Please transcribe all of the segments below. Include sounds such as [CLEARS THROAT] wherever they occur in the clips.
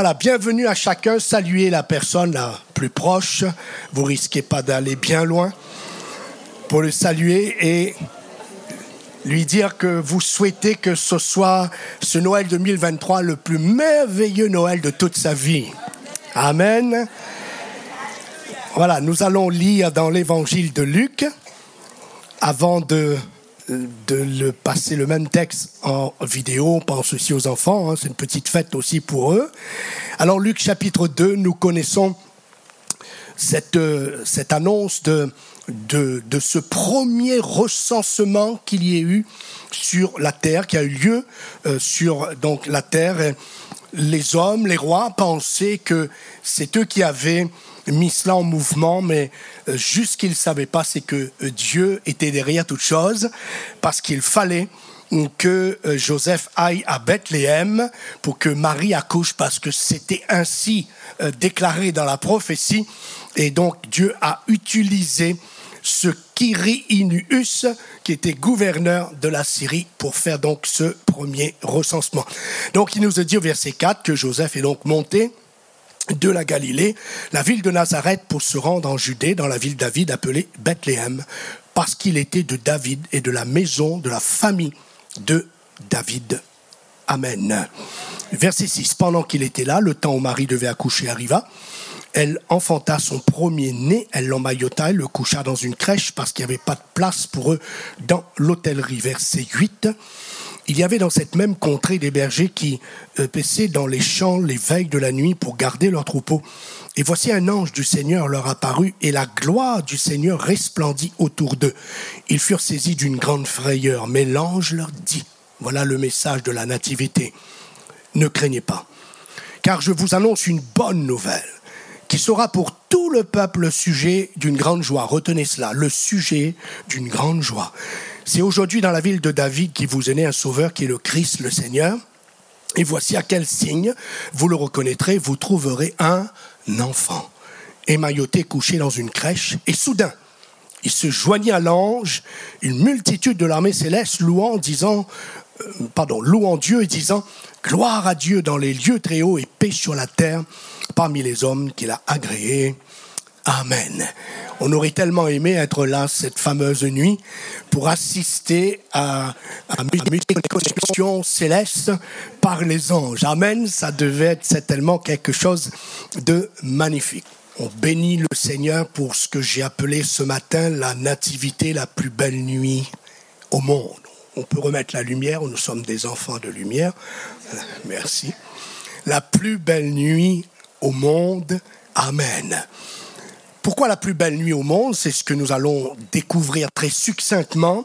Voilà, bienvenue à chacun. Saluez la personne la plus proche. Vous risquez pas d'aller bien loin pour le saluer et lui dire que vous souhaitez que ce soit ce Noël 2023 le plus merveilleux Noël de toute sa vie. Amen. Voilà, nous allons lire dans l'évangile de Luc avant de de le passer le même texte en vidéo. On pense aussi aux enfants, hein, c'est une petite fête aussi pour eux. Alors Luc chapitre 2, nous connaissons cette, cette annonce de, de, de ce premier recensement qu'il y ait eu sur la terre, qui a eu lieu euh, sur donc la terre. Les hommes, les rois pensaient que c'est eux qui avaient mis cela en mouvement, mais euh, juste ce qu'ils ne savaient pas, c'est que euh, Dieu était derrière toute chose, parce qu'il fallait que euh, Joseph aille à Bethléem pour que Marie accouche, parce que c'était ainsi déclaré dans la prophétie. Et donc Dieu a utilisé ce Kiriinus, qui était gouverneur de la Syrie, pour faire donc ce premier recensement. Donc il nous a dit au verset 4 que Joseph est donc monté de la Galilée, la ville de Nazareth, pour se rendre en Judée, dans la ville David appelée Bethléem, parce qu'il était de David et de la maison, de la famille de David. Amen. Verset 6. Pendant qu'il était là, le temps où Marie devait accoucher arriva. Elle enfanta son premier-né, elle l'emmaillota, elle le coucha dans une crèche parce qu'il n'y avait pas de place pour eux dans l'hôtellerie. Verset 8. Il y avait dans cette même contrée des bergers qui euh, paissaient dans les champs les veilles de la nuit pour garder leurs troupeaux. Et voici un ange du Seigneur leur apparut, et la gloire du Seigneur resplendit autour d'eux. Ils furent saisis d'une grande frayeur, mais l'ange leur dit, voilà le message de la nativité, ne craignez pas, car je vous annonce une bonne nouvelle, qui sera pour tout le peuple le sujet d'une grande joie. Retenez cela, le sujet d'une grande joie. C'est aujourd'hui dans la ville de David qui vous est né un sauveur qui est le Christ, le Seigneur. Et voici à quel signe vous le reconnaîtrez, vous trouverez un enfant, émailloté couché dans une crèche, et soudain, il se joignit à l'ange, une multitude de l'armée céleste louant, disant, euh, pardon, louant Dieu et disant, gloire à Dieu dans les lieux très hauts et paix sur la terre parmi les hommes qu'il a agréés. Amen. On aurait tellement aimé être là cette fameuse nuit pour assister à, à une céleste par les anges. Amen. Ça devait être certainement quelque chose de magnifique. On bénit le Seigneur pour ce que j'ai appelé ce matin la nativité, la plus belle nuit au monde. On peut remettre la lumière, nous sommes des enfants de lumière. Merci. La plus belle nuit au monde. Amen. Pourquoi la plus belle nuit au monde C'est ce que nous allons découvrir très succinctement.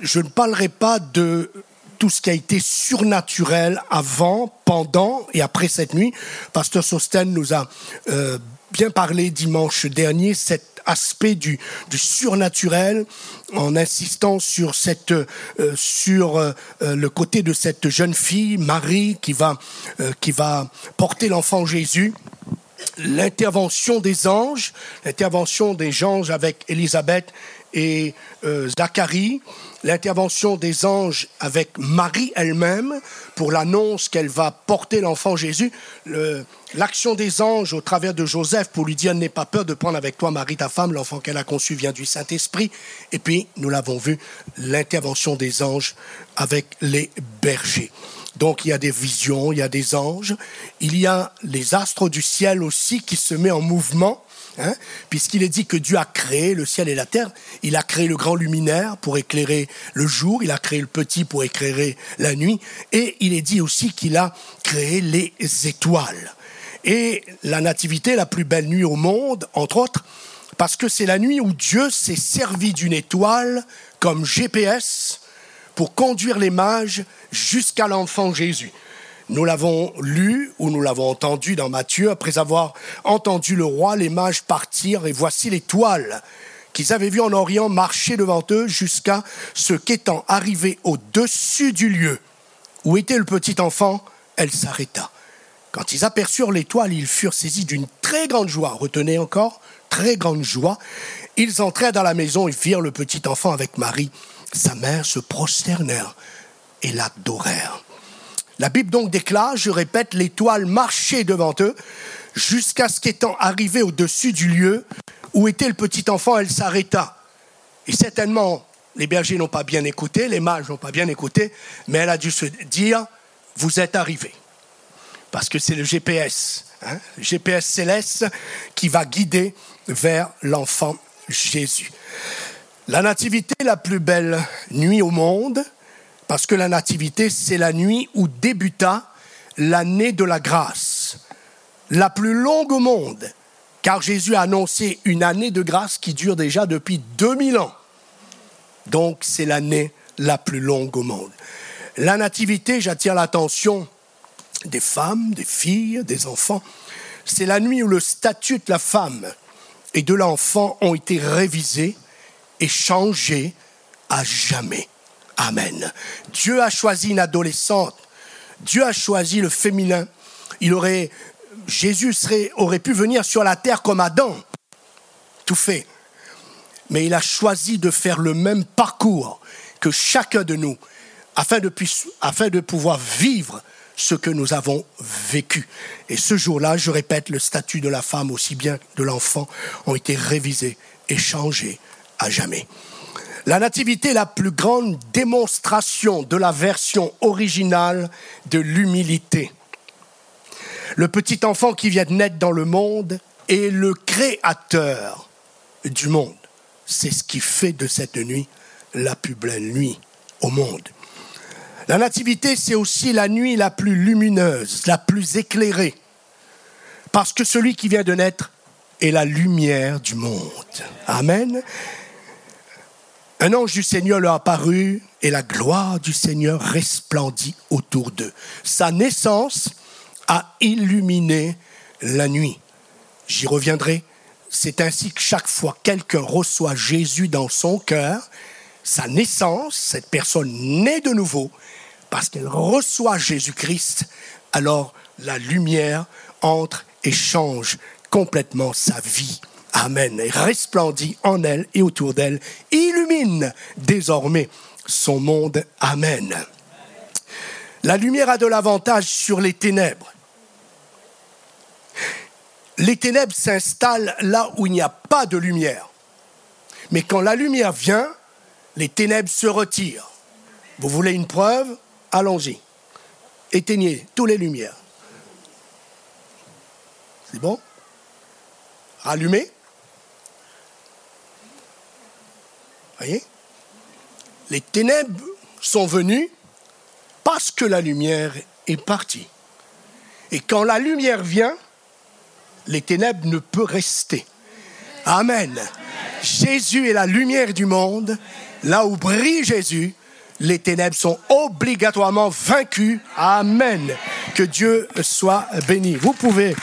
Je ne parlerai pas de tout ce qui a été surnaturel avant, pendant et après cette nuit. Pasteur Sosten nous a euh, bien parlé dimanche dernier, cet aspect du, surnaturel, en insistant sur, euh, euh, le côté de cette jeune fille, Marie, qui va porter l'enfant Jésus l'intervention des anges, l'intervention des anges avec Élisabeth et euh, Zacharie, l'intervention des anges avec Marie elle-même pour l'annonce qu'elle va porter l'enfant Jésus, l'action des anges au travers de Joseph pour lui dire n'aie pas peur de prendre avec toi Marie ta femme, l'enfant qu'elle a conçu vient du Saint-Esprit, et puis nous l'avons vu, l'intervention des anges avec les bergers. Donc il y a des visions, il y a des anges, il y a les astres du ciel aussi qui se mettent en mouvement, hein, puisqu'il est dit que Dieu a créé le ciel et la terre, il a créé le grand luminaire pour éclairer le jour, il a créé le petit pour éclairer la nuit, et il est dit aussi qu'il a créé les étoiles. Et la nativité, la plus belle nuit au monde, entre autres, parce que c'est la nuit où Dieu s'est servi d'une étoile comme GPS pour conduire les mages jusqu'à l'enfant Jésus. Nous l'avons lu ou nous l'avons entendu dans Matthieu, après avoir entendu le roi, les mages partir, et voici l'étoile qu'ils avaient vue en Orient marcher devant eux jusqu'à ce qu'étant arrivé au-dessus du lieu où était le petit enfant, elle s'arrêta. Quand ils aperçurent l'étoile, ils furent saisis d'une très grande joie. Retenez encore, très grande joie. Ils entrèrent dans la maison et virent le petit enfant avec Marie. Sa mère se prosternèrent et l'adorèrent. La Bible donc déclare, je répète, l'étoile marchait devant eux jusqu'à ce qu'étant arrivée au-dessus du lieu où était le petit enfant, elle s'arrêta. Et certainement, les bergers n'ont pas bien écouté, les mages n'ont pas bien écouté, mais elle a dû se dire, vous êtes arrivés. Parce que c'est le GPS, hein, le GPS céleste qui va guider vers l'enfant Jésus. La nativité, la plus belle nuit au monde, parce que la nativité, c'est la nuit où débuta l'année de la grâce, la plus longue au monde, car Jésus a annoncé une année de grâce qui dure déjà depuis 2000 ans. Donc c'est l'année la plus longue au monde. La nativité, j'attire l'attention des femmes, des filles, des enfants. C'est la nuit où le statut de la femme et de l'enfant ont été révisés et changés à jamais. Amen. Dieu a choisi une adolescente. Dieu a choisi le féminin. Jésus aurait pu venir sur la terre comme Adam. Tout fait mais il a choisi de faire le même parcours que chacun de nous afin de, afin de pouvoir vivre ce que nous avons vécu. Et ce jour-là, je répète, le statut de la femme aussi bien de l'enfant ont été révisés et changés jamais. La nativité est la plus grande démonstration de la version originale de l'humilité. Le petit enfant qui vient de naître dans le monde est le créateur du monde c'est ce qui fait de cette nuit la plus belle nuit au monde. La nativité, c'est aussi la nuit la plus lumineuse, la plus éclairée, parce que celui qui vient de naître est la lumière du monde. Amen. Un ange du Seigneur leur apparut et la gloire du Seigneur resplendit autour d'eux. Sa naissance a illuminé la nuit. J'y reviendrai c'est ainsi que chaque fois quelqu'un reçoit Jésus dans son cœur, sa naissance, cette personne naît de nouveau, parce qu'elle reçoit Jésus-Christ, alors la lumière entre et change complètement sa vie. Amen. Et resplendit en elle et autour d'elle, illumine désormais son monde. Amen. La lumière a de l'avantage sur les ténèbres les ténèbres s'installent là où il n'y a pas de lumière. Mais quand la lumière vient, les ténèbres se retirent. Vous voulez une preuve? Allons-y. Éteignez toutes les lumières. C'est bon? Rallumez. Voyez Les ténèbres sont venues parce que la lumière est partie. Et quand la lumière vient, les ténèbres ne peuvent rester. Amen. Jésus est la lumière du monde. Là où brille Jésus, les ténèbres sont obligatoirement vaincues. Amen. Que Dieu soit béni. Vous pouvez.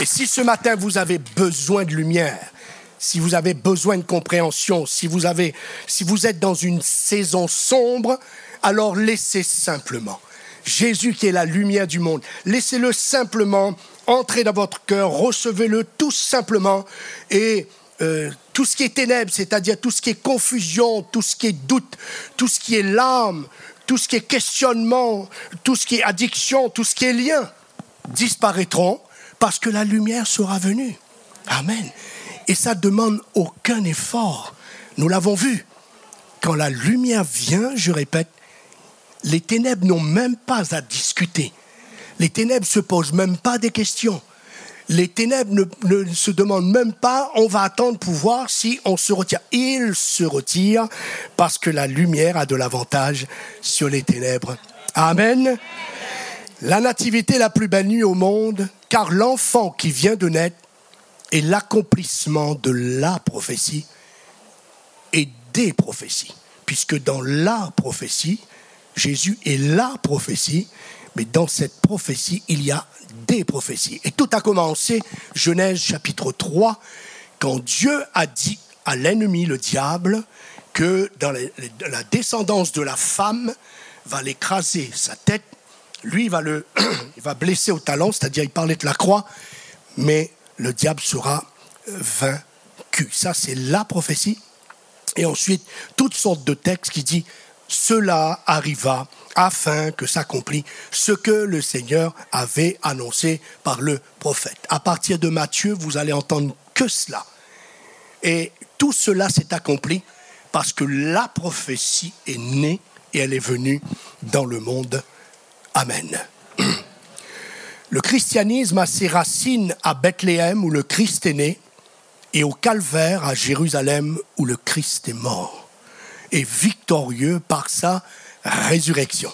Et si ce matin vous avez besoin de lumière, si vous avez besoin de compréhension, si vous, êtes dans une saison sombre, alors laissez simplement Jésus qui est la lumière du monde. Laissez-le simplement entrer dans votre cœur, recevez-le tout simplement et euh, tout ce qui est ténèbres, c'est-à-dire tout ce qui est confusion, tout ce qui est doute, tout ce qui est larmes, tout ce qui est questionnement, tout ce qui est addiction, tout ce qui est lien, disparaîtront parce que la lumière sera venue. Amen. Et ça demande aucun effort. Nous l'avons vu. Quand la lumière vient, je répète, les ténèbres n'ont même pas à discuter. Les ténèbres se posent même pas des questions. Les ténèbres ne, se demandent même pas, on va attendre pour voir si on se retire. Ils se retirent parce que la lumière a de l'avantage sur les ténèbres. Amen. La nativité la plus belle nuit au monde, car l'enfant qui vient de naître est l'accomplissement de la prophétie et des prophéties. Puisque dans la prophétie, Jésus est la prophétie, mais dans cette prophétie, il y a des prophéties. Et tout a commencé, Genèse chapitre 3, quand Dieu a dit à l'ennemi, le diable, que dans la descendance de la femme va l'écraser sa tête. Lui, il va, le, [CLEARS THROAT] blesser au talon, c'est-à-dire il parlait de la croix, mais le diable sera vaincu. Ça, c'est la prophétie. Et ensuite, toutes sortes de textes qui disent cela arriva afin que s'accomplisse ce que le Seigneur avait annoncé par le prophète. À partir de Matthieu, vous allez entendre que cela. Et tout cela s'est accompli parce que la prophétie est née et elle est venue dans le monde. Amen. Le christianisme a ses racines à Bethléem où le Christ est né et au calvaire à Jérusalem où le Christ est mort et victorieux par sa résurrection.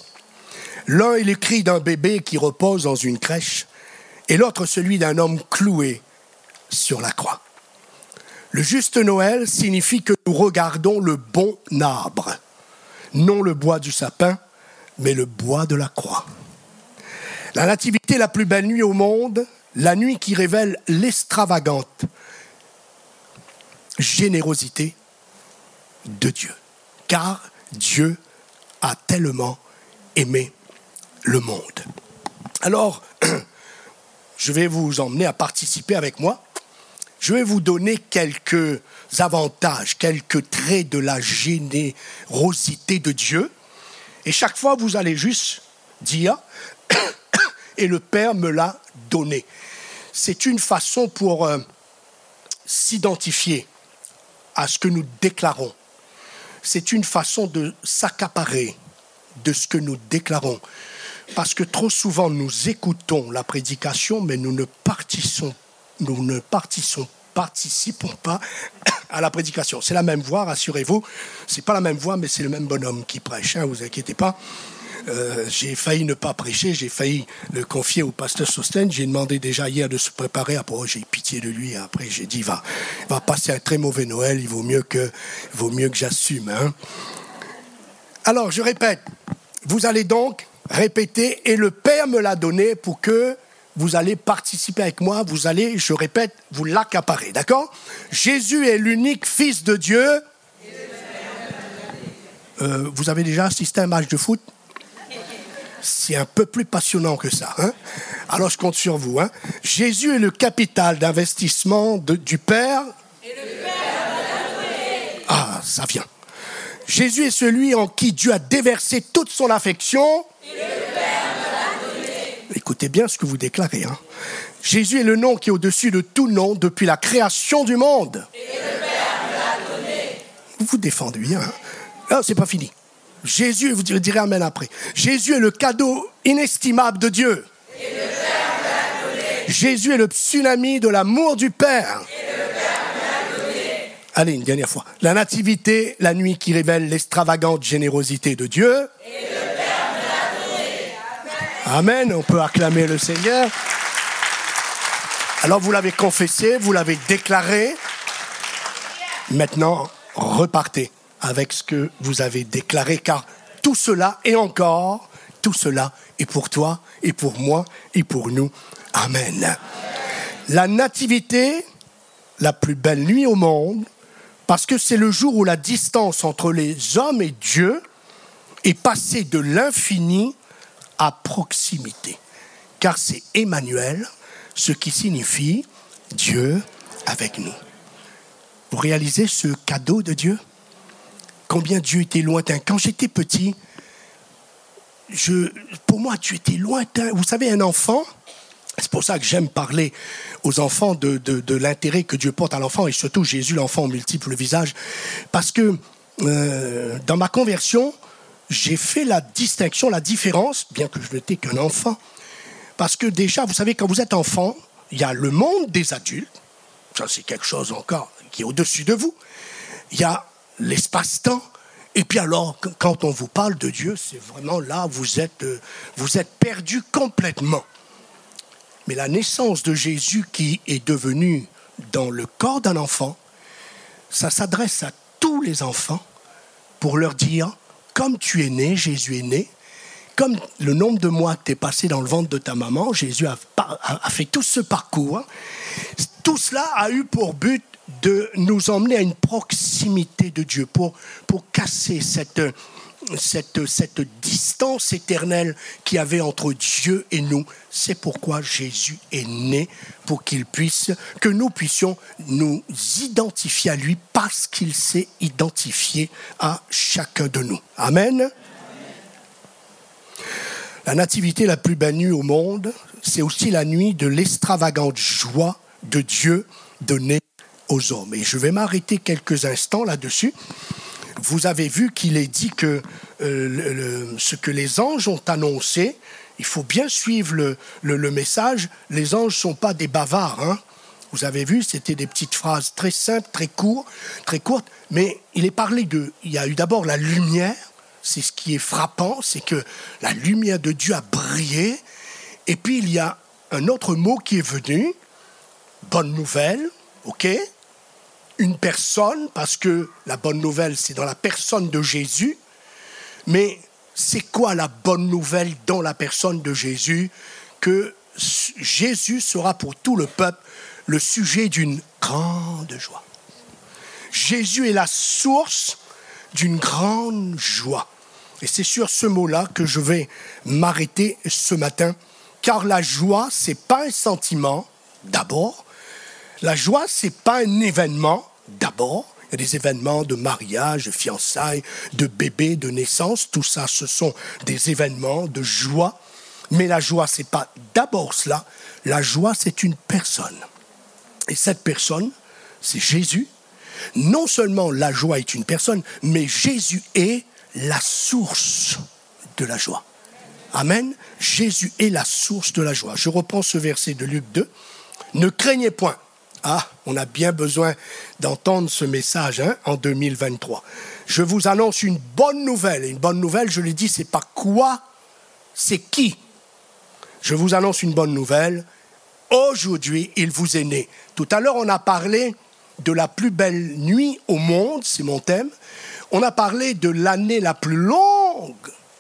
L'un est le cri d'un bébé qui repose dans une crèche, et l'autre celui d'un homme cloué sur la croix. Le juste Noël signifie que nous regardons le bon arbre, non le bois du sapin, mais le bois de la croix. La nativité la plus belle nuit au monde, la nuit qui révèle l'extravagante générosité de Dieu car Dieu a tellement aimé le monde. Alors, [CLEARS THROAT] je vais vous emmener à participer avec moi. Je vais vous donner quelques avantages, quelques traits de la générosité de Dieu. Et chaque fois, vous allez juste dire, [COUGHS] et le Père me l'a donné. C'est une façon pour euh, s'identifier à ce que nous déclarons c'est une façon de s'accaparer de ce que nous déclarons. Parce que trop souvent, nous écoutons la prédication, mais nous ne participons, nous ne participons, participons pas [COUGHS] à la prédication. C'est la même voix, rassurez-vous. C'est pas la même voix, mais c'est le même bonhomme qui prêche. Hein, vous inquiétez pas. Euh, j'ai failli ne pas prêcher, j'ai failli le confier au pasteur Sosten. J'ai demandé déjà hier de se préparer. Après, oh, j'ai pitié de lui. Après, j'ai dit, va, va passer un très mauvais Noël. Il vaut mieux que, j'assume. Hein. Alors, je répète. Vous allez donc répéter, et le Père me l'a donné pour que vous allez participer avec moi, vous allez, je répète, vous l'accaparer, d'accord? Jésus est l'unique Fils de Dieu. Euh, vous avez déjà assisté à un match de foot? C'est un peu plus passionnant que ça. Hein? Alors je compte sur vous. Hein. Jésus est le capital d'investissement du Père. Et le Père ah, ça vient. Jésus est celui en qui Dieu a déversé toute son affection. Et le Père Écoutez bien ce que vous déclarez. Hein. Jésus est le nom qui est au-dessus de tout nom depuis la création du monde. Vous vous défendez. Hein. Ah, c'est pas fini. Jésus, vous direz Amen après. Jésus est le cadeau inestimable de Dieu. Jésus est le tsunami de l'amour du Père. Allez, une dernière fois. La nativité, la nuit qui révèle l'extravagante générosité de Dieu. Amen. On peut acclamer le Seigneur. Alors vous l'avez confessé, vous l'avez déclaré. Maintenant, repartez avec ce que vous avez déclaré, car tout cela et encore, tout cela est pour toi et pour moi et pour nous. Amen. La nativité, la plus belle nuit au monde, parce que c'est le jour où la distance entre les hommes et Dieu est passée de l'infini à proximité. Car c'est Emmanuel, ce qui signifie Dieu avec nous. Vous réalisez ce cadeau de Dieu? Combien Dieu était lointain. Quand j'étais petit, je, pour moi, Dieu était lointain. Vous savez, un enfant, c'est pour ça que j'aime parler aux enfants de, de, l'intérêt que Dieu porte à l'enfant, et surtout Jésus, l'enfant aux multiples visages. Parce que euh, dans ma conversion, j'ai fait la distinction, la différence, bien que je n'étais qu'un enfant. Parce que déjà, vous savez, quand vous êtes enfant, il y a le monde des adultes, ça c'est quelque chose encore qui est au-dessus de vous. Il y a l'espace-temps. Et puis alors, quand on vous parle de Dieu, c'est vraiment là, vous êtes, euh, vous êtes perdu complètement. Mais la naissance de Jésus qui est devenu dans le corps d'un enfant, ça s'adresse à tous les enfants pour leur dire, comme tu es né, Jésus est né, comme le nombre de mois que tu passé dans le ventre de ta maman, Jésus a, a fait tout ce parcours, tout cela a eu pour but de nous emmener à une proximité de Dieu, pour, pour casser cette, cette, distance éternelle qu'il y avait entre Dieu et nous. C'est pourquoi Jésus est né, pour qu'il puisse, que nous puissions nous identifier à lui parce qu'il s'est identifié à chacun de nous. Amen. La nativité la plus belle au monde, c'est aussi la nuit de l'extravagante joie de Dieu donnée aux hommes. Et je vais m'arrêter quelques instants là-dessus vous avez vu qu'il est dit que euh, ce que les anges ont annoncé, il faut bien suivre le, message. Les anges ne sont pas des bavards. Hein. Vous avez vu, c'était des petites phrases très simples, très courtes, très courtes. Mais il est parlé de. Il y a eu d'abord la lumière. C'est ce qui est frappant, c'est que la lumière de Dieu a brillé. Et puis il y a un autre mot qui est venu. Bonne nouvelle, ok? Une personne, parce que la bonne nouvelle, c'est dans la personne de Jésus. Mais c'est quoi la bonne nouvelle dans la personne de Jésus? Que Jésus sera pour tout le peuple le sujet d'une grande joie. Jésus est la source d'une grande joie. Et c'est sur ce mot-là que je vais m'arrêter ce matin, car la joie, c'est pas un sentiment, d'abord, la joie, c'est pas un événement d'abord. Il y a des événements de mariage, de fiançailles, de bébé, de naissance. Tout ça, ce sont des événements de joie. Mais la joie, c'est pas d'abord cela. La joie, c'est une personne. Et cette personne, c'est Jésus. Non seulement la joie est une personne, mais Jésus est la source de la joie. Amen. Jésus est la source de la joie. Je reprends ce verset de Luc 2. Ne craignez point. Ah, on a bien besoin d'entendre ce message hein, en 2023. Je vous annonce une bonne nouvelle. Une bonne nouvelle, je l'ai dit, c'est pas quoi, c'est qui. Je vous annonce une bonne nouvelle. Aujourd'hui, il vous est né. Tout à l'heure, on a parlé de la plus belle nuit au monde, c'est mon thème. On a parlé de l'année la plus longue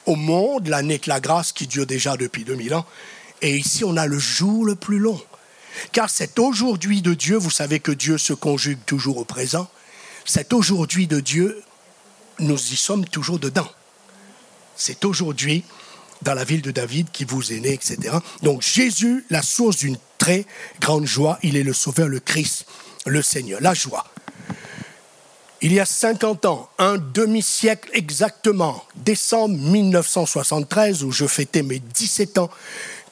au monde, l'année de la grâce qui dure déjà depuis 2000 ans. Et ici, on a le jour le plus long. Car cet aujourd'hui de Dieu, vous savez que Dieu se conjugue toujours au présent, cet aujourd'hui de Dieu, nous y sommes toujours dedans. C'est aujourd'hui dans la ville de David qui vous est né, etc. Donc Jésus, la source d'une très grande joie, il est le Sauveur, le Christ, le Seigneur, la joie. Il y a 50 ans, un demi-siècle exactement, décembre 1973, où je fêtais mes 17 ans,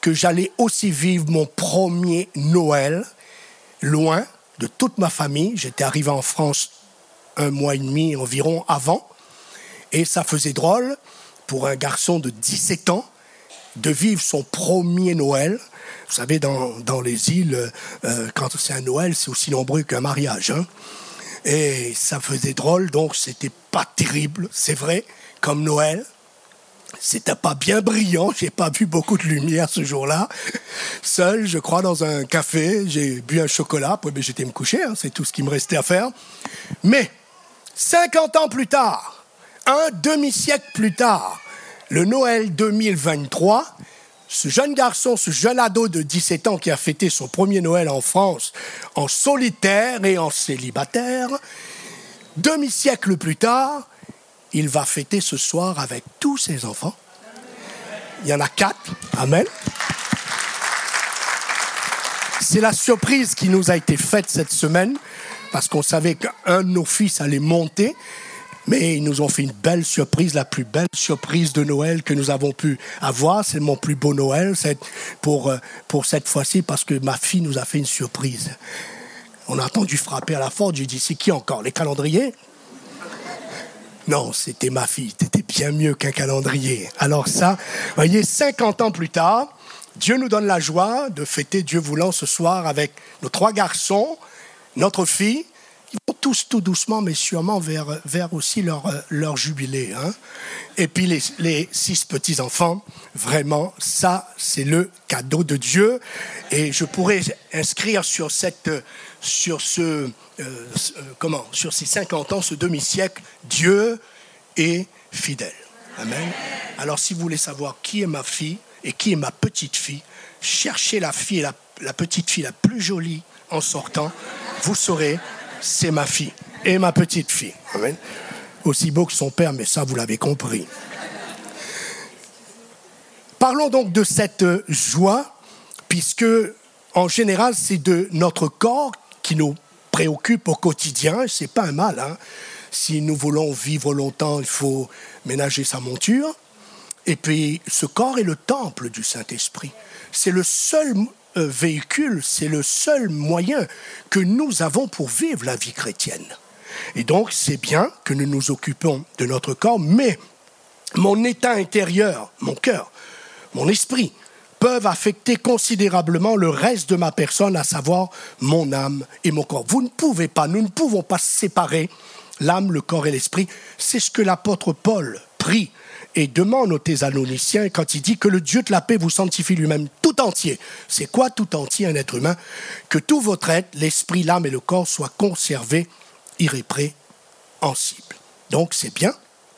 que j'allais aussi vivre mon premier Noël loin de toute ma famille. J'étais arrivé en France un mois et demi environ avant. Et ça faisait drôle pour un garçon de 17 ans de vivre son premier Noël. Vous savez, dans, dans les îles, euh, quand c'est un Noël, c'est aussi nombreux qu'un mariage. Hein. Et ça faisait drôle, donc c'était pas terrible, c'est vrai, comme Noël. C'était pas bien brillant, j'ai pas vu beaucoup de lumière ce jour-là. Seul, je crois, dans un café, j'ai bu un chocolat, puis j'étais me coucher, hein, c'est tout ce qui me restait à faire. Mais, 50 ans plus tard, un demi-siècle plus tard, le Noël 2023, ce jeune garçon, ce jeune ado de 17 ans qui a fêté son premier Noël en France en solitaire et en célibataire, demi-siècle plus tard, il va fêter ce soir avec tous ses enfants. Il y en a quatre. Amen. C'est la surprise qui nous a été faite cette semaine, parce qu'on savait qu'un de nos fils allait monter, mais ils nous ont fait une belle surprise, la plus belle surprise de Noël que nous avons pu avoir. C'est mon plus beau Noël pour, euh, pour cette fois-ci, parce que ma fille nous a fait une surprise. On a entendu frapper à la porte, j'ai dit, c'est qui encore? Les calendriers? Non, c'était ma fille. C'était bien mieux qu'un calendrier. Alors ça, voyez, 50 ans plus tard, Dieu nous donne la joie de fêter Dieu voulant ce soir avec nos trois garçons, notre fille. Ils vont tous tout doucement, mais sûrement vers, aussi leur, leur jubilé. Hein. Et puis les, les six petits-enfants, vraiment, ça, c'est le cadeau de Dieu. Et je pourrais inscrire sur, cette, sur ce euh, euh, comment, sur ces 50 ans, ce demi-siècle, Dieu est fidèle. Amen. Alors si vous voulez savoir qui est ma fille et qui est ma petite fille, cherchez la fille et la, petite fille la plus jolie en sortant. Vous saurez, c'est ma fille et ma petite fille. Amen. aussi beau que son père, mais ça, vous l'avez compris. Parlons donc de cette joie, puisque en général, c'est de notre corps qui nous préoccupe au quotidien. C'est pas un mal. Hein. Si nous voulons vivre longtemps, il faut ménager sa monture. Et puis, ce corps est le temple du Saint-Esprit. C'est le seul euh, véhicule, c'est le seul moyen que nous avons pour vivre la vie chrétienne. Et donc, c'est bien que nous nous occupons de notre corps, mais mon état intérieur, mon cœur, mon esprit, peuvent affecter considérablement le reste de ma personne, à savoir mon âme et mon corps. Vous ne pouvez pas, nous ne pouvons pas séparer l'âme, le corps et l'esprit. C'est ce que l'apôtre Paul prie et demande aux Thessaloniciens quand il dit que le Dieu de la paix vous sanctifie lui-même tout entier. C'est quoi tout entier un être humain? Que tout votre être, l'esprit, l'âme et le corps soient conservés irrépréhensibles. Donc c'est bien,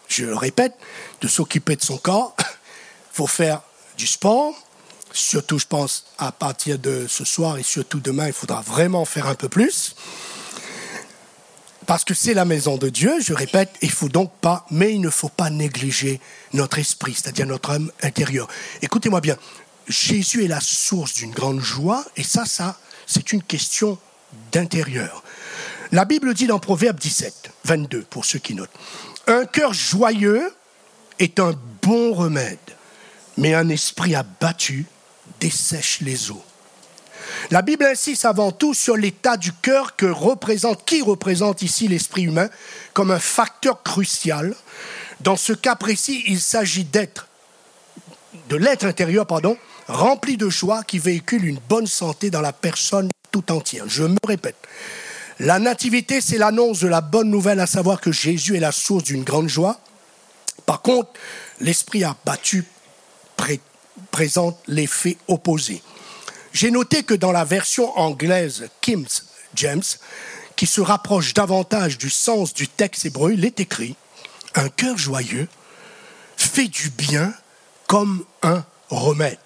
je le répète, de s'occuper de son corps. Il [COUGHS] faut faire du sport. Surtout, je pense, à partir de ce soir et surtout demain, il faudra vraiment faire un peu plus parce que c'est la maison de Dieu, je répète, il faut donc pas, mais il ne faut pas négliger notre esprit, c'est-à-dire notre âme intérieure. Écoutez-moi bien, Jésus est la source d'une grande joie, et ça, ça, c'est une question d'intérieur. La Bible dit dans Proverbe 17, 22, pour ceux qui notent, un cœur joyeux est un bon remède, mais un esprit abattu dessèche les eaux. La Bible insiste avant tout sur l'état du cœur qui représente ici l'esprit humain comme un facteur crucial. Dans ce cas précis, il s'agit d'être, de l'être intérieur, pardon, rempli de joie qui véhicule une bonne santé dans la personne tout entière. Je me répète. La nativité, c'est l'annonce de la bonne nouvelle, à savoir que Jésus est la source d'une grande joie. Par contre, l'esprit abattu présente l'effet opposé. J'ai noté que dans la version anglaise Kim James, qui se rapproche davantage du sens du texte hébreu, il est écrit Un cœur joyeux fait du bien comme un remède.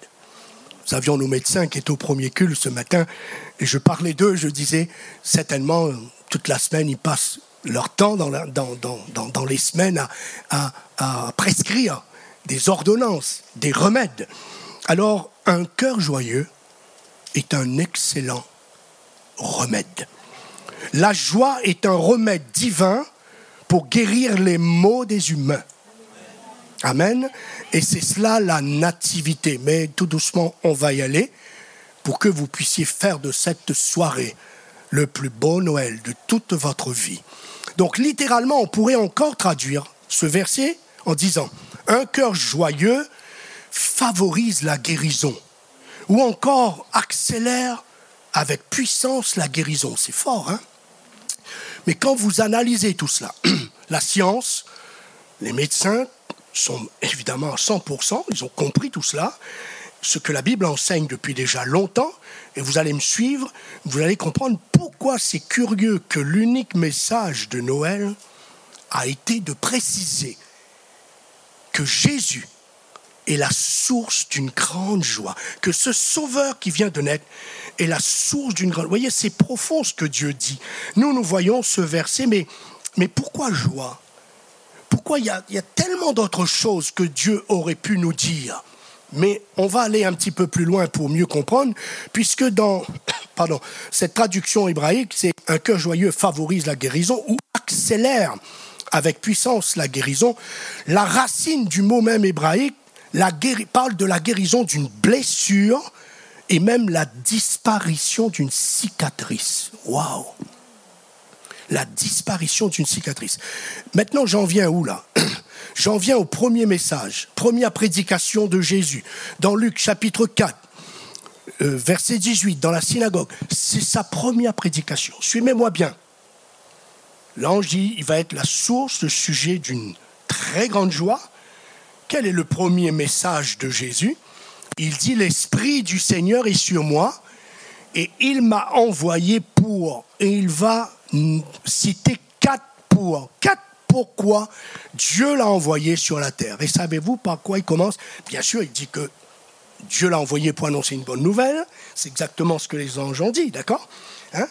Nous avions nos médecins qui étaient au premier culte ce matin, et je parlais d'eux, je disais, certainement, toute la semaine, ils passent leur temps dans, les semaines à prescrire des ordonnances, des remèdes. Alors, un cœur joyeux est un excellent remède. La joie est un remède divin pour guérir les maux des humains. Amen. Et c'est cela la nativité. Mais tout doucement, on va y aller pour que vous puissiez faire de cette soirée le plus beau Noël de toute votre vie. Donc littéralement, on pourrait encore traduire ce verset en disant, un cœur joyeux favorise la guérison ou encore accélère avec puissance la guérison. C'est fort, hein? Mais quand vous analysez tout cela, [CLEARS THROAT] la science, les médecins sont évidemment à 100%, ils ont compris tout cela, ce que la Bible enseigne depuis déjà longtemps, et vous allez me suivre, vous allez comprendre pourquoi c'est curieux que l'unique message de Noël a été de préciser que Jésus est la source d'une grande joie, que ce Sauveur qui vient de naître est la source d'une grande... Vous voyez, c'est profond ce que Dieu dit. Nous, nous voyons ce verset, mais, mais pourquoi joie? Pourquoi il y a, tellement d'autres choses que Dieu aurait pu nous dire? Mais on va aller un petit peu plus loin pour mieux comprendre, puisque dans [COUGHS] cette traduction hébraïque, c'est un cœur joyeux favorise la guérison ou accélère avec puissance la guérison. La racine du mot même hébraïque la parle de la guérison d'une blessure et même la disparition d'une cicatrice. Waouh La disparition d'une cicatrice. Maintenant, j'en viens où là? [CLEARS THROAT] J'en viens au premier message, première prédication de Jésus, dans Luc chapitre 4, euh, verset 18, dans la synagogue. C'est sa première prédication. Suivez-moi bien. L'ange dit, il va être la source, le sujet d'une très grande joie, quel est le premier message de Jésus? Il dit, l'Esprit du Seigneur est sur moi et il m'a envoyé pour, et il va citer quatre pour. Quatre pourquoi Dieu l'a envoyé sur la terre. Et savez-vous par quoi il commence? Bien sûr, il dit que Dieu l'a envoyé pour annoncer une bonne nouvelle. C'est exactement ce que les anges ont dit, d'accord hein?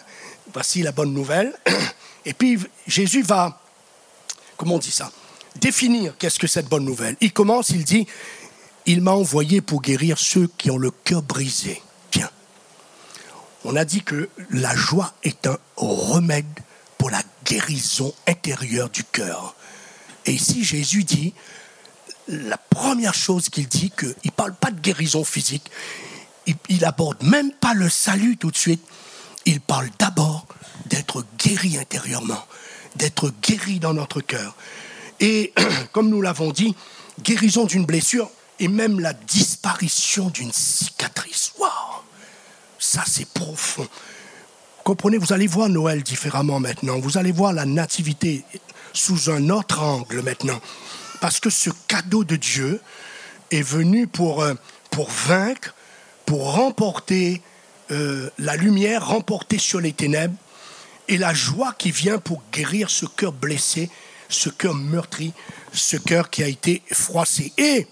Voici la bonne nouvelle. [CLEARS THROAT] Et puis Jésus va comment on dit ça Définir qu'est-ce que cette bonne nouvelle. Il commence, il dit, il m'a envoyé pour guérir ceux qui ont le cœur brisé. Tiens, on a dit que la joie est un remède pour la guérison intérieure du cœur. Et ici, Jésus dit, la première chose qu'il dit, qu'il ne parle pas de guérison physique, il, il aborde même pas le salut tout de suite, il parle d'abord d'être guéri intérieurement, d'être guéri dans notre cœur. Et [CLEARS THROAT] comme nous l'avons dit, guérison d'une blessure et même la disparition d'une cicatrice. Waouh Ça, c'est profond. Comprenez, vous allez voir Noël différemment maintenant. Vous allez voir la nativité sous un autre angle maintenant. Parce que ce cadeau de Dieu est venu pour, euh, pour vaincre, pour remporter euh, la lumière, remporter sur les ténèbres, et la joie qui vient pour guérir ce cœur blessé, ce cœur meurtri, ce cœur qui a été froissé. Et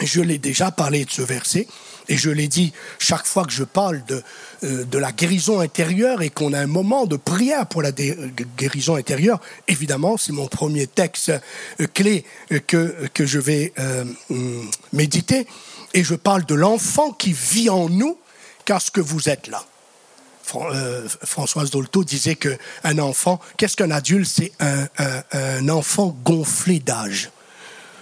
je l'ai déjà parlé de ce verset, et je l'ai dit chaque fois que je parle de, euh, la guérison intérieure et qu'on a un moment de prière pour la guérison intérieure, évidemment, c'est mon premier texte euh, clé que, que je vais hum, méditer. Et je parle de l'enfant qui vit en nous, car ce que vous êtes là. Françoise Dolto disait qu'un enfant, qu'est-ce qu'un adulte? C'est un, un enfant gonflé d'âge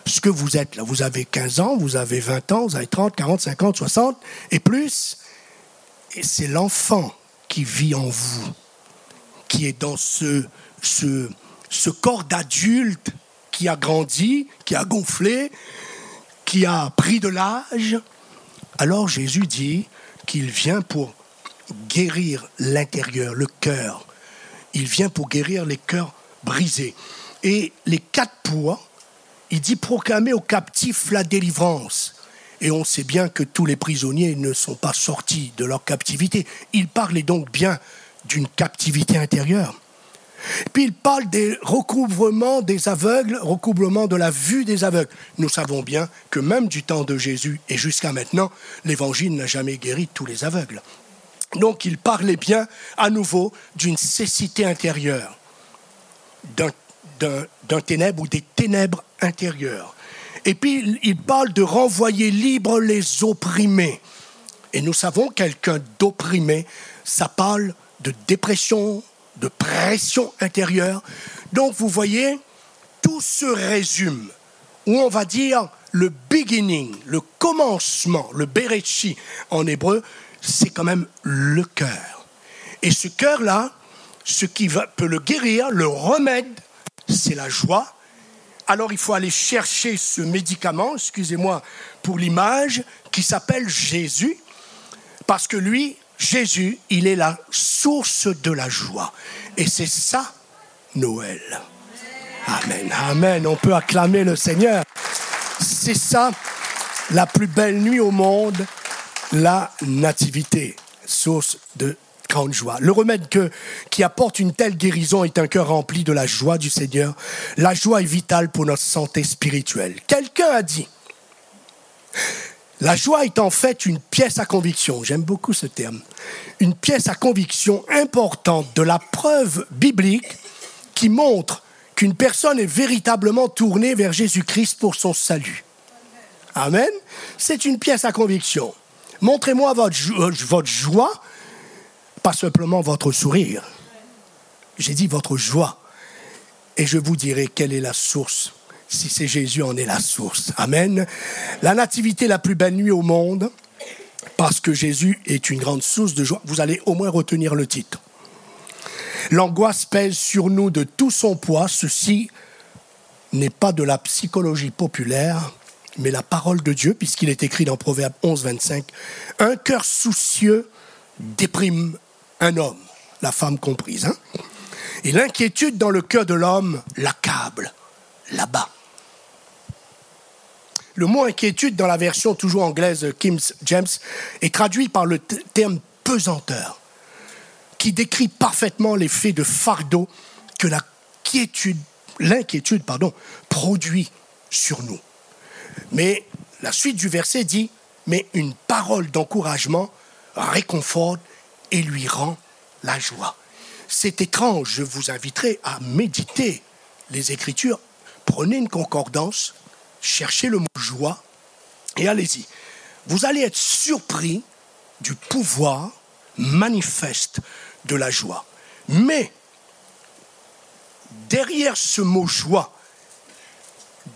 ce que vous êtes là. Vous avez 15 ans, vous avez 20 ans, vous avez 30, 40, 50, 60 et plus. Et c'est l'enfant qui vit en vous, qui est dans ce, ce, ce corps d'adulte qui a grandi, qui a gonflé, qui a pris de l'âge. Alors Jésus dit qu'il vient pour guérir l'intérieur, le cœur. Il vient pour guérir les cœurs brisés. Et les quatre poids il dit proclamer aux captifs la délivrance. Et on sait bien que tous les prisonniers ne sont pas sortis de leur captivité. Il parlait donc bien d'une captivité intérieure. Puis il parle des recouvrements des aveugles, recouvrement de la vue des aveugles. Nous savons bien que même du temps de Jésus et jusqu'à maintenant, l'Évangile n'a jamais guéri tous les aveugles. Donc il parlait bien à nouveau d'une cécité intérieure, d'un ténèbre ou des ténèbres intérieures. Et puis, il parle de renvoyer libre les opprimés. Et nous savons quelqu'un d'opprimé, ça parle de dépression, de pression intérieure. Donc, vous voyez, tout se résume, ou on va dire le beginning, le commencement, le berechi en hébreu, c'est quand même le cœur. Et ce cœur-là, ce qui va, peut le guérir, le remède, c'est la joie. Alors il faut aller chercher ce médicament, excusez-moi pour l'image, qui s'appelle Jésus, parce que lui, Jésus, il est la source de la joie. Et c'est ça, Noël. Amen, amen. On peut acclamer le Seigneur. C'est ça, la plus belle nuit au monde, la nativité, source de grande joie. Le remède qui apporte une telle guérison est un cœur rempli de la joie du Seigneur. La joie est vitale pour notre santé spirituelle. Quelqu'un a dit, la joie est en fait une pièce à conviction, j'aime beaucoup ce terme, une pièce à conviction importante de la preuve biblique qui montre qu'une personne est véritablement tournée vers Jésus-Christ pour son salut. Amen. C'est une pièce à conviction. Montrez-moi votre, votre joie pas simplement votre sourire. J'ai dit votre joie. Et je vous dirai quelle est la source. Si c'est Jésus, en est la source. Amen. La nativité, la plus belle nuit au monde, parce que Jésus est une grande source de joie. Vous allez au moins retenir le titre. L'angoisse pèse sur nous de tout son poids. Ceci n'est pas de la psychologie populaire, mais la parole de Dieu, puisqu'il est écrit dans Proverbe 11, 25. Un cœur soucieux déprime un homme, la femme comprise. Hein. Et l'inquiétude dans le cœur de l'homme l'accable, là-bas. Le mot inquiétude dans la version toujours anglaise Kim James est traduit par le terme pesanteur, qui décrit parfaitement l'effet de fardeau que l'inquiétude produit sur nous. Mais la suite du verset dit, mais une parole d'encouragement réconforte et lui rend la joie. C'est étrange, je vous inviterai à méditer les Écritures, prenez une concordance, cherchez le mot joie et allez-y. Vous allez être surpris du pouvoir manifeste de la joie. Mais derrière ce mot joie,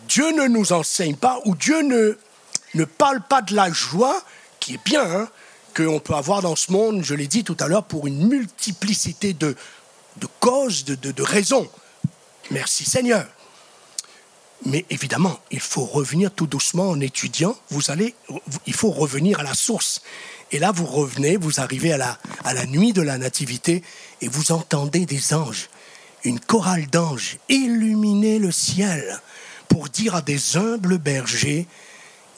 Dieu ne nous enseigne pas, ou Dieu ne, parle pas de la joie, qui est bien, hein, qu'on peut avoir dans ce monde, je l'ai dit tout à l'heure, pour une multiplicité de, de causes, de, de, de raisons. Merci Seigneur. Mais évidemment, il faut revenir tout doucement en étudiant. Vous allez, il faut revenir à la source. Et là, vous revenez, vous arrivez à la, à la nuit de la nativité et vous entendez des anges, une chorale d'anges illuminer le ciel pour dire à des humbles bergers,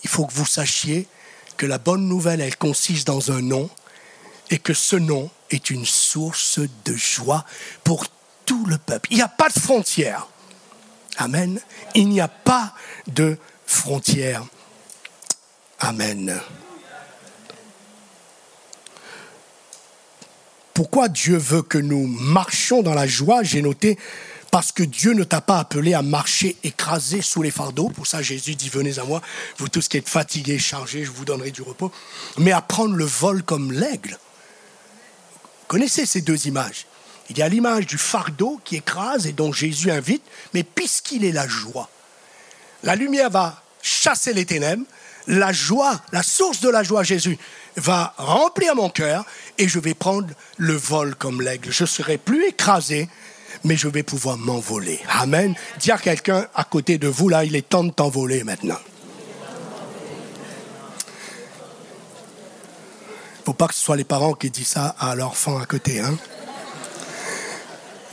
il faut que vous sachiez que la bonne nouvelle, elle consiste dans un nom et que ce nom est une source de joie pour tout le peuple. Il n'y a pas de frontières. Amen. Il n'y a pas de frontières. Amen. Pourquoi Dieu veut que nous marchions dans la joie J'ai noté parce que Dieu ne t'a pas appelé à marcher écrasé sous les fardeaux. Pour ça, Jésus dit, venez à moi, vous tous qui êtes fatigués, chargés, je vous donnerai du repos. Mais à prendre le vol comme l'aigle. Connaissez ces deux images. Il y a l'image du fardeau qui écrase et dont Jésus invite, mais puisqu'il est la joie, la lumière va chasser les ténèbres, la joie, la source de la joie, Jésus, va remplir mon cœur et je vais prendre le vol comme l'aigle. Je serai plus écrasé, mais je vais pouvoir m'envoler. Amen. Dire à quelqu'un à côté de vous, là, il est temps de t'envoler maintenant. Il ne faut pas que ce soit les parents qui disent ça à leur enfant à côté. Hein.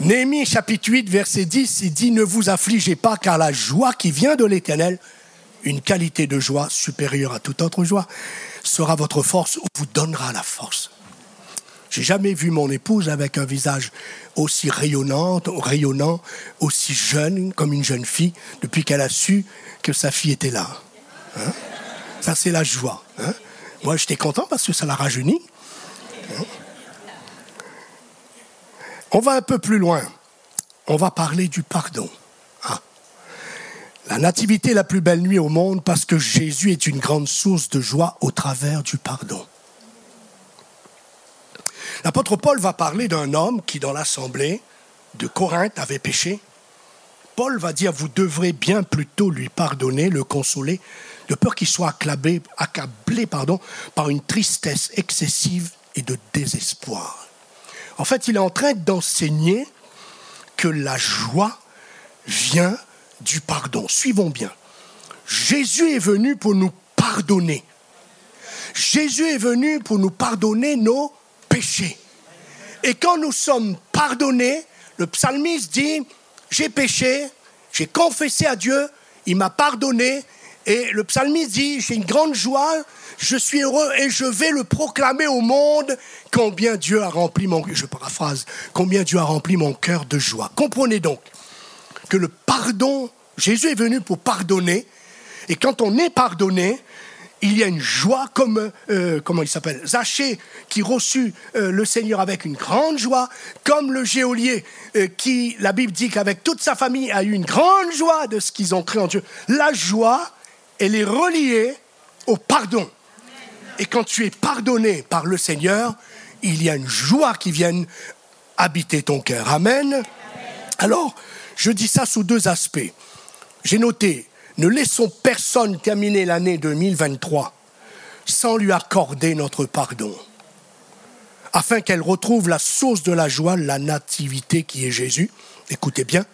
Néhémie chapitre 8, verset 10, il dit, ne vous affligez pas, car la joie qui vient de l'Éternel, une qualité de joie supérieure à toute autre joie, sera votre force ou vous donnera la force. J'ai jamais vu mon épouse avec un visage aussi rayonnant, rayonnant, aussi jeune, comme une jeune fille, depuis qu'elle a su que sa fille était là. Hein? ça, c'est la joie. Hein? Moi, j'étais content parce que ça l'a rajeuni. Hein? On va un peu plus loin. On va parler du pardon. La nativité est la plus belle nuit au monde parce que Jésus est une grande source de joie au travers du pardon. L'apôtre Paul va parler d'un homme qui, dans l'assemblée de Corinthe, avait péché. Paul va dire, vous devrez bien plutôt lui pardonner, le consoler, de peur qu'il soit accablé, par une tristesse excessive et de désespoir. En fait, il est en train d'enseigner que la joie vient du pardon. Suivons bien. Jésus est venu pour nous pardonner. Jésus est venu pour nous pardonner nos péché. Et quand nous sommes pardonnés, le psalmiste dit, j'ai péché, j'ai confessé à Dieu, il m'a pardonné, et le psalmiste dit, j'ai une grande joie, je suis heureux et je vais le proclamer au monde combien Dieu a rempli mon je paraphrase, combien Dieu a rempli mon cœur de joie. Comprenez donc que le pardon, Jésus est venu pour pardonner, et quand on est pardonné, il y a une joie comme, euh, comment il s'appelle, Zachée, qui reçut euh, le Seigneur avec une grande joie, comme le géolier, euh, qui, la Bible dit qu'avec toute sa famille, a eu une grande joie de ce qu'ils ont cru en Dieu. La joie, elle est reliée au pardon. Et quand tu es pardonné par le Seigneur, il y a une joie qui vient habiter ton cœur. Amen. Alors, je dis ça sous deux aspects. J'ai noté ne laissons personne terminer l'année 2023 sans lui accorder notre pardon, afin qu'elle retrouve la source de la joie, la nativité qui est Jésus. Écoutez bien,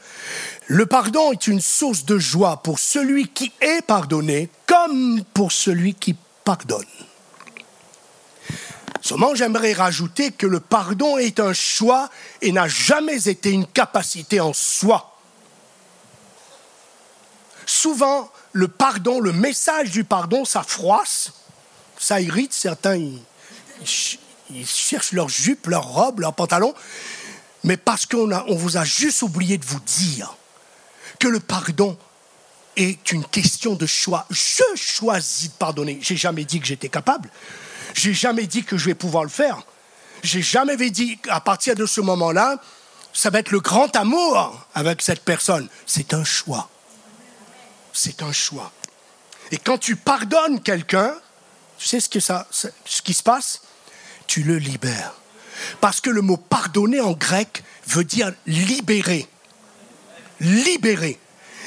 le pardon est une source de joie pour celui qui est pardonné comme pour celui qui pardonne. Seulement, j'aimerais rajouter que le pardon est un choix et n'a jamais été une capacité en soi souvent, le pardon, le message du pardon, ça froisse, ça irrite. Certains, ils, cherchent leur jupe, leur robe, leur pantalon. Mais parce qu'on on vous a juste oublié de vous dire que le pardon est une question de choix. Je choisis de pardonner. J'ai jamais dit que j'étais capable. J'ai jamais dit que je vais pouvoir le faire. J'ai jamais dit, à partir de ce moment-là, ça va être le grand amour avec cette personne. C'est un choix. C'est un choix. Et quand tu pardonnes quelqu'un, tu sais ce, que ça, ce qui se passe? Tu le libères. Parce que le mot pardonner en grec veut dire libérer. Libérer.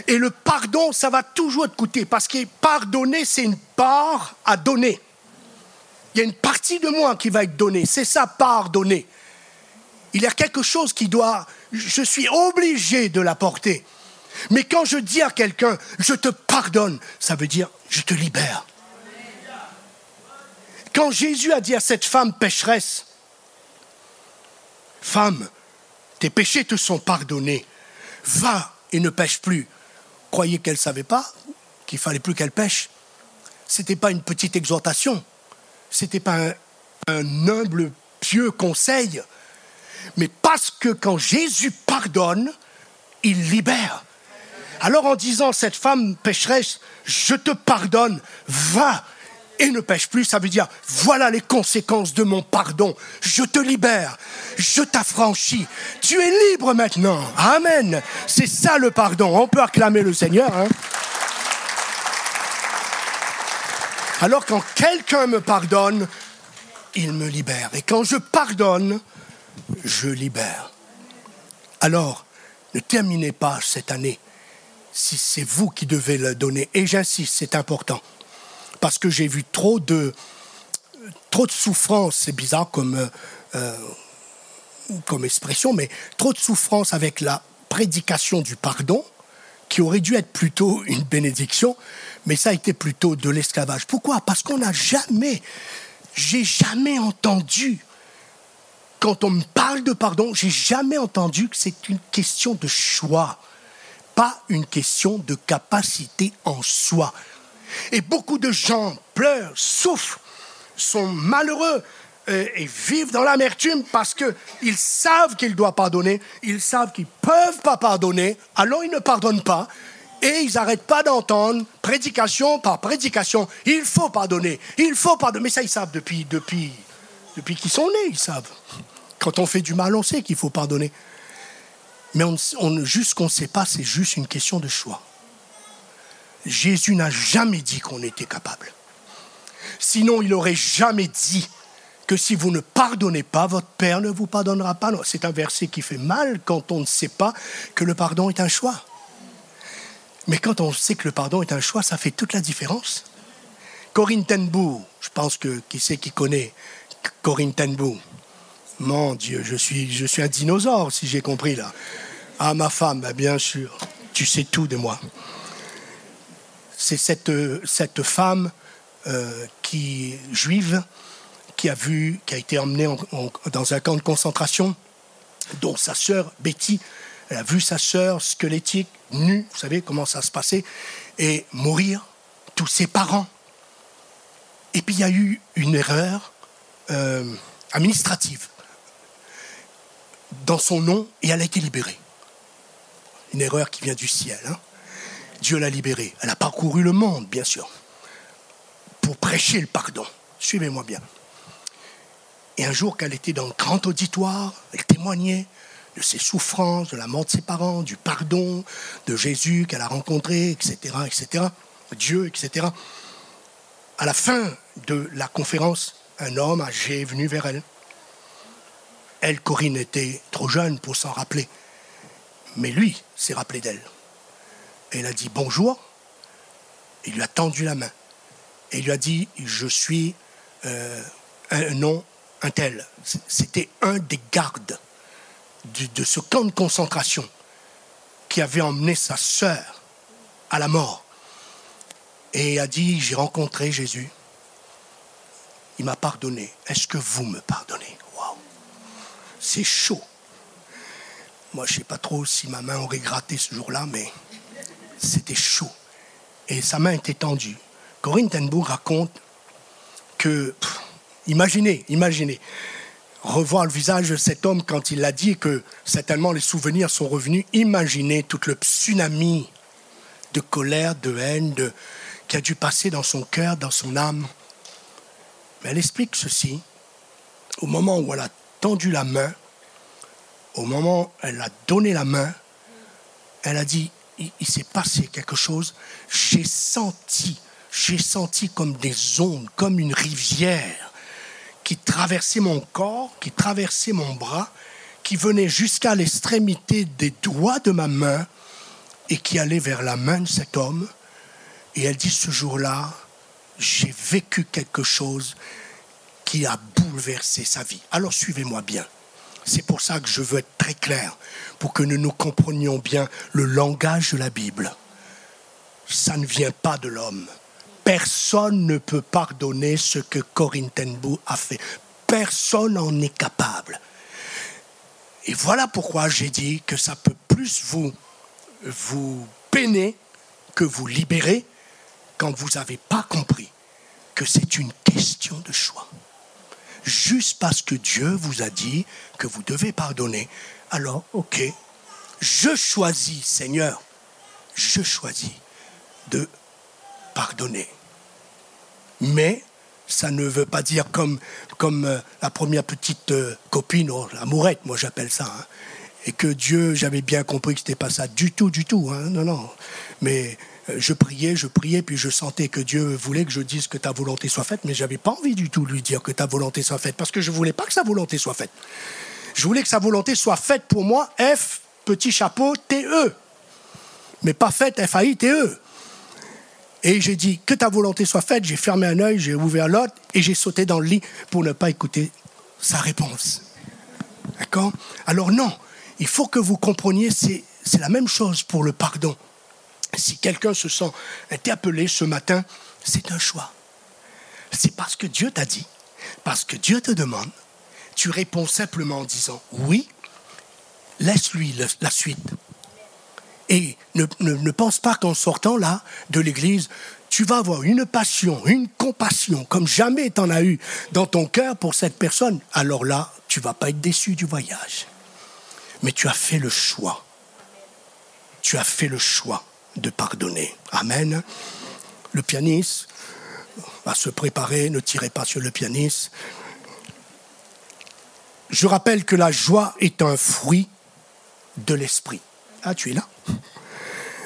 Et le pardon, ça va toujours te coûter. Parce que pardonner, c'est une part à donner. Il y a une partie de moi qui va être donnée. C'est ça, pardonner. Il y a quelque chose qui doit... Je suis obligé de l'apporter. Mais quand je dis à quelqu'un, je te pardonne, ça veut dire, je te libère. Quand Jésus a dit à cette femme pécheresse, Femme, tes péchés te sont pardonnés, va et ne pêche plus. Croyez qu'elle ne savait pas qu'il fallait plus qu'elle pêche. Ce n'était pas une petite exhortation, n'était pas un, humble, pieux conseil, mais parce que quand Jésus pardonne, il libère. Alors en disant cette femme pécheresse, je te pardonne, va et ne pêche plus, ça veut dire voilà les conséquences de mon pardon. Je te libère, je t'affranchis. Tu es libre maintenant. Amen. C'est ça le pardon. On peut acclamer le Seigneur. Hein. Alors quand quelqu'un me pardonne, il me libère. Et quand je pardonne, je libère. Alors, ne terminez pas cette année si c'est vous qui devez le donner. Et j'insiste, c'est important. Parce que j'ai vu trop de, trop de souffrance, c'est bizarre comme, euh, comme expression, mais trop de souffrance avec la prédication du pardon, qui aurait dû être plutôt une bénédiction, mais ça a été plutôt de l'esclavage. Pourquoi? Parce qu'on n'a jamais, j'ai jamais entendu, quand on me parle de pardon, j'ai jamais entendu que c'est une question de choix pas une question de capacité en soi. Et beaucoup de gens pleurent, souffrent, sont malheureux euh, et, vivent dans l'amertume parce qu'ils savent qu'ils doivent pardonner, ils savent qu'ils ne peuvent pas pardonner, alors ils ne pardonnent pas. Et ils n'arrêtent pas d'entendre, prédication par prédication, il faut pardonner, il faut pardonner. Mais ça, ils savent depuis, depuis, depuis qu'ils sont nés, ils savent. Quand on fait du mal, on sait qu'il faut pardonner. Mais on, juste qu'on ne sait pas, c'est juste une question de choix. Jésus n'a jamais dit qu'on était capable. Sinon, il n'aurait jamais dit que si vous ne pardonnez pas, votre Père ne vous pardonnera pas. C'est un verset qui fait mal quand on ne sait pas que le pardon est un choix. Mais quand on sait que le pardon est un choix, ça fait toute la différence. Corinne Tenbou, je pense que qui sait qui connaît Corinne Tenbou mon Dieu, je suis, je suis un dinosaure, si j'ai compris là. Ah, ma femme, bah, bien sûr, tu sais tout de moi. C'est cette, cette femme euh, qui, juive qui a vu, qui a été emmenée dans un camp de concentration, dont sa sœur Betty, elle a vu sa sœur squelettique, nue, vous savez comment ça se passait, et mourir, tous ses parents. Et puis il y a eu une erreur euh, administrative dans son nom et elle a été libérée. Une erreur qui vient du ciel. Hein. Dieu l'a libérée. Elle a parcouru le monde, bien sûr, pour prêcher le pardon. Suivez-moi bien. Et un jour qu'elle était dans le grand auditoire, elle témoignait de ses souffrances, de la mort de ses parents, du pardon de Jésus qu'elle a rencontré, etc., etc., Dieu, etc. À la fin de la conférence, un homme âgé est venu vers elle elle, Corinne, était trop jeune pour s'en rappeler. Mais lui s'est rappelé d'elle. Elle a dit bonjour. Il lui a tendu la main. Et il lui a dit Je suis euh, un nom, un tel. C'était un des gardes de, ce camp de concentration qui avait emmené sa sœur à la mort. Et a dit J'ai rencontré Jésus. Il m'a pardonné. Est-ce que vous me pardonnez? C'est chaud. Moi, je ne sais pas trop si ma main aurait gratté ce jour-là, mais c'était chaud. Et sa main était tendue. Corinne Tenbourg raconte que, imaginez, imaginez, revoir le visage de cet homme quand il a dit que certainement les souvenirs sont revenus. Imaginez tout le tsunami de colère, de haine, qui a dû passer dans son cœur, dans son âme. Mais elle explique ceci. Au moment où elle a tendu la main, au moment où elle a donné la main, elle a dit, il s'est passé quelque chose, j'ai senti, j'ai senti comme des ondes, comme une rivière qui traversait mon corps, qui traversait mon bras, qui venait jusqu'à l'extrémité des doigts de ma main et qui allait vers la main de cet homme. Et elle dit, ce jour-là, j'ai vécu quelque chose qui a bouleversé sa vie. Alors suivez-moi bien. C'est pour ça que je veux être très clair, pour que nous nous comprenions bien le langage de la Bible. Ça ne vient pas de l'homme. Personne ne peut pardonner ce que Corinne a fait. Personne n'en est capable. Et voilà pourquoi j'ai dit que ça peut plus vous, vous peiner que vous libérer quand vous n'avez pas compris que c'est une question de choix. Juste parce que Dieu vous a dit que vous devez pardonner, alors ok, je choisis, Seigneur, je choisis de pardonner. Mais ça ne veut pas dire comme, euh, la première petite euh, copine, oh, la mourette, moi j'appelle ça. Hein. et que Dieu, j'avais bien compris que ce n'était pas ça du tout, du tout. Hein, non, non. Mais euh, je priais, je priais, puis je sentais que Dieu voulait que je dise que ta volonté soit faite, mais j'avais pas envie du tout de lui dire que ta volonté soit faite, parce que je voulais pas que sa volonté soit faite. Je voulais que sa volonté soit faite pour moi, F, petit chapeau, T-E. Mais pas faite, F-A-I-T-E. Et j'ai dit, que ta volonté soit faite. J'ai fermé un œil, j'ai ouvert l'autre et j'ai sauté dans le lit pour ne pas écouter sa réponse. D'accord? Alors non, il faut que vous compreniez, c'est, c'est la même chose pour le pardon. Si quelqu'un se sent interpellé ce matin, c'est un choix. C'est parce que Dieu t'a dit, parce que Dieu te demande, tu réponds simplement en disant oui, laisse-lui la suite. Et ne, pense pas qu'en sortant là de l'église, tu vas avoir une passion, une compassion comme jamais tu en as eu dans ton cœur pour cette personne. Alors là, tu vas pas être déçu du voyage. Mais tu as fait le choix. Tu as fait le choix de pardonner. Amen. Le pianiste va se préparer, ne tirez pas sur le pianiste. Je rappelle que la joie est un fruit de l'esprit. Ah, tu es là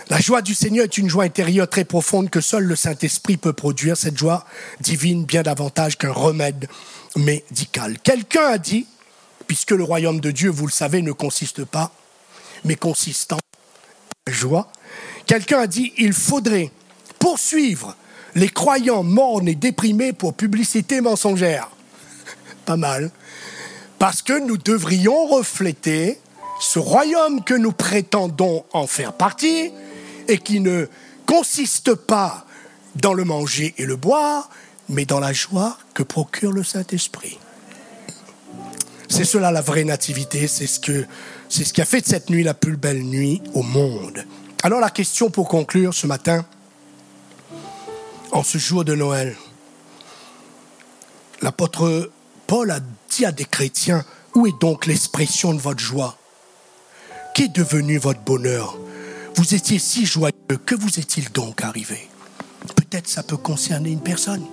La joie du Seigneur est une joie intérieure très profonde que seul le Saint-Esprit peut produire, cette joie divine bien davantage qu'un remède médical. Quelqu'un a dit, puisque le royaume de Dieu, vous le savez, ne consiste pas, mais consiste en joie, quelqu'un a dit, il faudrait poursuivre les croyants mornes et déprimés pour publicité mensongère. Pas mal. Parce que nous devrions refléter ce royaume que nous prétendons en faire partie et qui ne consiste pas dans le manger et le boire, mais dans la joie que procure le Saint-Esprit. C'est cela la vraie nativité, c'est ce, qui a fait de cette nuit la plus belle nuit au monde. Alors la question pour conclure ce matin, en ce jour de Noël, l'apôtre Paul a dit à des chrétiens, où est donc l'expression de votre joie? Qu'est devenu votre bonheur? Vous étiez si joyeux, que vous est-il donc arrivé? Peut-être ça peut concerner une personne.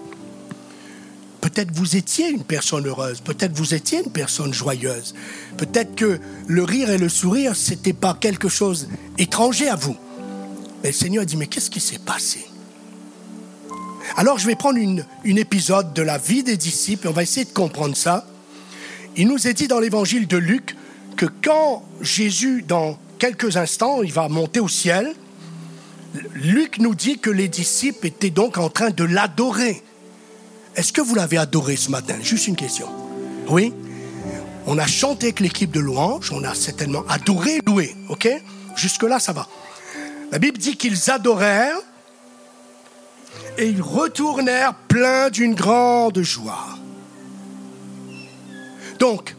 Peut-être vous étiez une personne heureuse, peut-être vous étiez une personne joyeuse. Peut-être que le rire et le sourire, c'était pas quelque chose étranger à vous. Mais le Seigneur a dit, mais qu'est-ce qui s'est passé? Alors je vais prendre une, une épisode de la vie des disciples, on va essayer de comprendre ça. Il nous est dit dans l'évangile de Luc, que quand Jésus, dans quelques instants, il va monter au ciel, Luc nous dit que les disciples étaient donc en train de l'adorer. Est-ce que vous l'avez adoré ce matin? Juste une question. Oui? On a chanté avec l'équipe de louange, on a certainement adoré, loué, ok? Jusque-là, ça va. La Bible dit qu'ils adorèrent et ils retournèrent pleins d'une grande joie. Donc,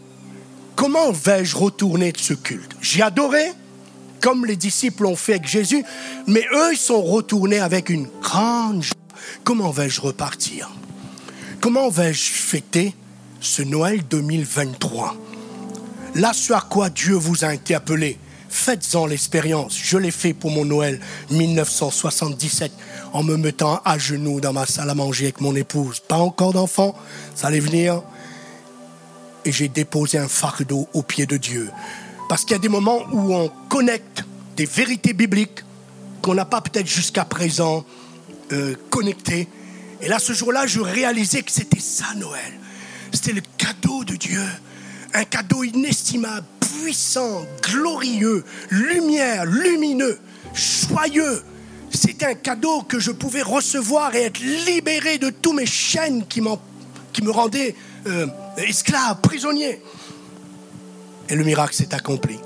comment vais-je retourner de ce culte? J'ai adoré, comme les disciples ont fait avec Jésus, mais eux, sont retournés avec une grande joie. Comment vais-je repartir? Comment vais-je fêter ce Noël 2023 Là, ce à quoi Dieu vous a interpellé, faites-en l'expérience. Je l'ai fait pour mon Noël 1977 en me mettant à genoux dans ma salle à manger avec mon épouse. Pas encore d'enfant, ça allait venir et j'ai déposé un fardeau au pied de Dieu. Parce qu'il y a des moments où on connecte des vérités bibliques qu'on n'a pas peut-être jusqu'à présent euh, connectées. Et là, ce jour-là, je réalisais que c'était ça Noël. C'était le cadeau de Dieu. Un cadeau inestimable, puissant, glorieux, lumière, lumineux, joyeux. C'était un cadeau que je pouvais recevoir et être libéré de tous mes chaînes qui, qui me rendaient euh, esclave, prisonnier. Et le miracle s'est accompli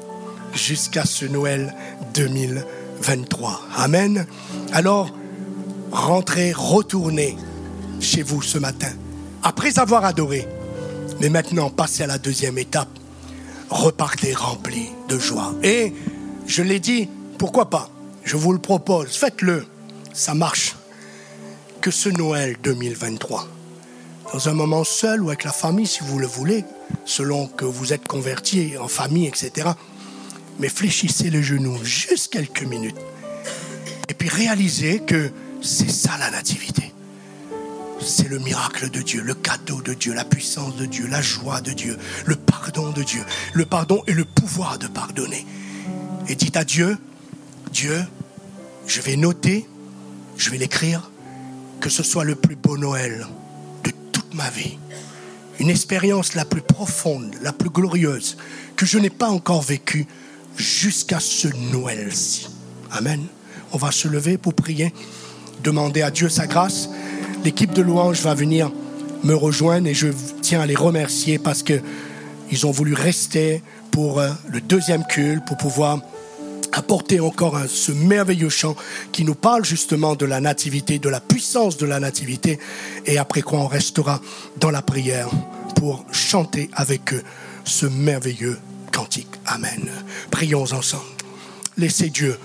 jusqu'à ce Noël 2023. Amen. Alors, rentrez, retournez chez vous ce matin, après avoir adoré. Mais maintenant, passez à la deuxième étape. Repartez rempli de joie. Et je l'ai dit, pourquoi pas? Je vous le propose, faites-le. Ça marche. Que ce Noël 2023 dans un moment seul ou avec la famille si vous le voulez, selon que vous êtes converti en famille, etc. Mais fléchissez les genoux juste quelques minutes. Et puis réalisez que c'est ça la nativité. C'est le miracle de Dieu, le cadeau de Dieu, la puissance de Dieu, la joie de Dieu, le pardon de Dieu, le pardon et le pouvoir de pardonner. Et dites à Dieu, Dieu, je vais noter, je vais l'écrire, que ce soit le plus beau Noël ma vie. Une expérience la plus profonde, la plus glorieuse que je n'ai pas encore vécue jusqu'à ce Noël-ci. Amen. On va se lever pour prier, demander à Dieu sa grâce. L'équipe de louange va venir me rejoindre et je tiens à les remercier parce que ils ont voulu rester pour euh, le deuxième culte, pour pouvoir apporter encore ce merveilleux chant qui nous parle justement de la nativité, de la puissance de la nativité, et après quoi on restera dans la prière pour chanter avec eux ce merveilleux cantique. Amen. Prions ensemble. Laissez Dieu.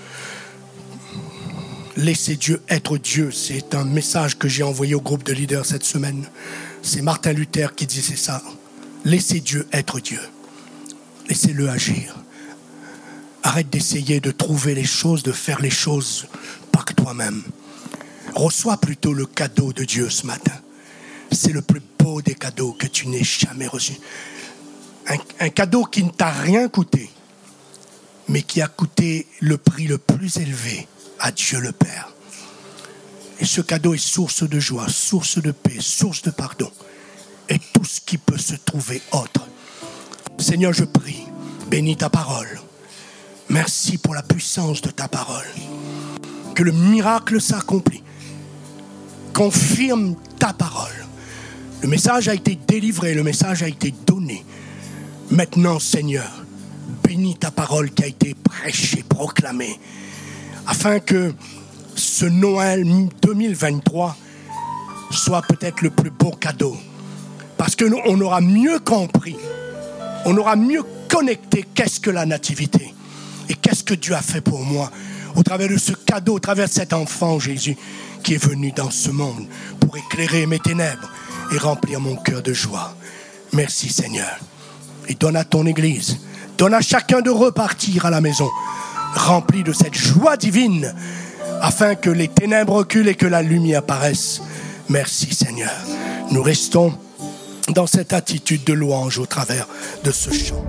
Laissez Dieu être Dieu. C'est un message que j'ai envoyé au groupe de leaders cette semaine. C'est Martin Luther qui disait ça. Laissez Dieu être Dieu. Laissez-le agir. Arrête d'essayer de trouver les choses, de faire les choses par toi-même. Reçois plutôt le cadeau de Dieu ce matin. C'est le plus beau des cadeaux que tu n'aies jamais reçu. Un, cadeau qui ne t'a rien coûté, mais qui a coûté le prix le plus élevé à Dieu le Père. Et ce cadeau est source de joie, source de paix, source de pardon. Et tout ce qui peut se trouver autre. Seigneur, je prie, bénis ta parole Merci pour la puissance de ta parole. Que le miracle s'accomplit. Confirme ta parole. Le message a été délivré, le message a été donné. Maintenant, Seigneur, bénis ta parole qui a été prêchée, proclamée, afin que ce Noël 2023 soit peut-être le plus beau cadeau. Parce que nous, on aura mieux compris, on aura mieux connecté qu'est-ce que la nativité. Et qu'est-ce que Dieu a fait pour moi au travers de ce cadeau, au travers de cet enfant Jésus qui est venu dans ce monde pour éclairer mes ténèbres et remplir mon cœur de joie. Merci Seigneur. Et donne à ton Église, donne à chacun de repartir à la maison, rempli de cette joie divine, afin que les ténèbres reculent et que la lumière apparaisse. Merci Seigneur. Nous restons dans cette attitude de louange au travers de ce chant.